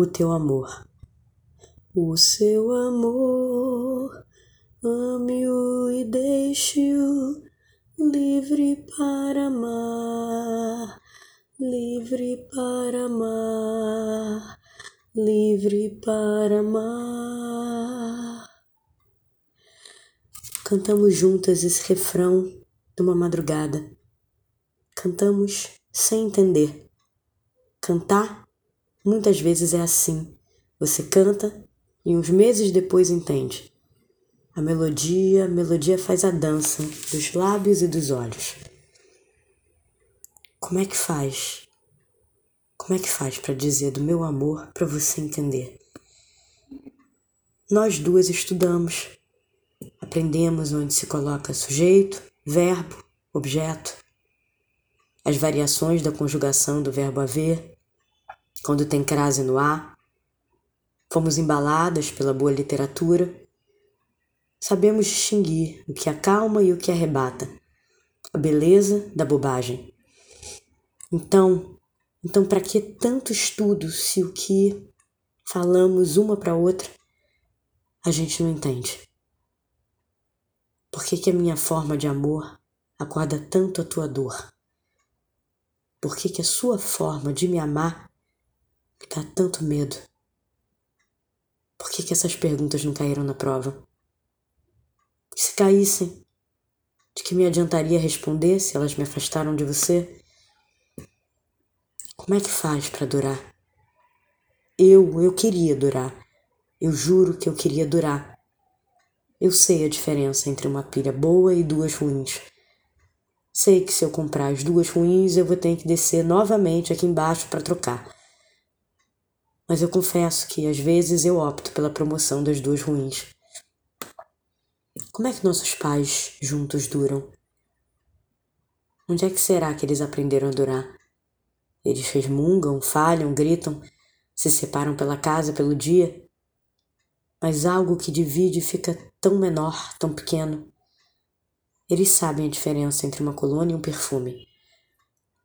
o teu amor. O seu amor, ame-o e deixe-o livre para amar, livre para amar, livre para amar. Cantamos juntas esse refrão de uma madrugada. Cantamos sem entender. Cantar muitas vezes é assim. Você canta e uns meses depois entende. A melodia, a melodia faz a dança dos lábios e dos olhos. Como é que faz? Como é que faz para dizer do meu amor para você entender? Nós duas estudamos, aprendemos onde se coloca sujeito, verbo, objeto, as variações da conjugação do verbo haver, quando tem crase no A. Fomos embaladas pela boa literatura. Sabemos distinguir o que acalma e o que arrebata, a beleza da bobagem. Então, então para que tanto estudo se o que falamos uma para outra a gente não entende? Por que, que a minha forma de amor acorda tanto a tua dor? Por que, que a sua forma de me amar dá tanto medo? Por que, que essas perguntas não caíram na prova? Se caíssem, de que me adiantaria responder se elas me afastaram de você? Como é que faz para durar? Eu, eu queria durar. Eu juro que eu queria durar. Eu sei a diferença entre uma pilha boa e duas ruins. Sei que se eu comprar as duas ruins, eu vou ter que descer novamente aqui embaixo para trocar. Mas eu confesso que às vezes eu opto pela promoção das duas ruins. Como é que nossos pais juntos duram? Onde é que será que eles aprenderam a durar? Eles resmungam, falham, gritam, se separam pela casa, pelo dia, mas algo que divide fica tão menor, tão pequeno. Eles sabem a diferença entre uma colônia e um perfume.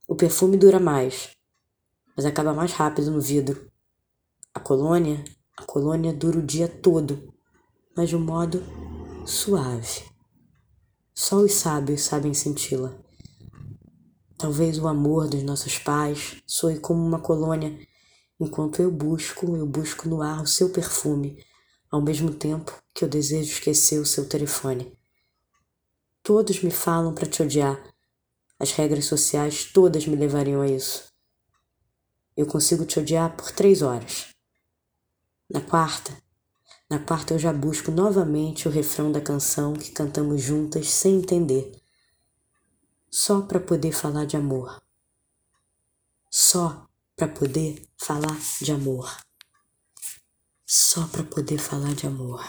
O perfume dura mais, mas acaba mais rápido no vidro. A colônia, a colônia dura o dia todo, mas de um modo suave. Só os sábios sabem senti-la. Talvez o amor dos nossos pais soe como uma colônia, enquanto eu busco, eu busco no ar o seu perfume, ao mesmo tempo que eu desejo esquecer o seu telefone. Todos me falam para te odiar. As regras sociais todas me levariam a isso. Eu consigo te odiar por três horas. Na quarta, na quarta eu já busco novamente o refrão da canção que cantamos juntas sem entender. Só para poder falar de amor. Só para poder falar de amor. Só para poder falar de amor.